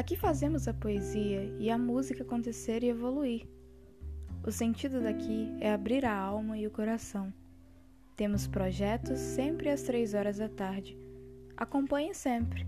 Aqui fazemos a poesia e a música acontecer e evoluir. O sentido daqui é abrir a alma e o coração. Temos projetos sempre às três horas da tarde. Acompanhe sempre.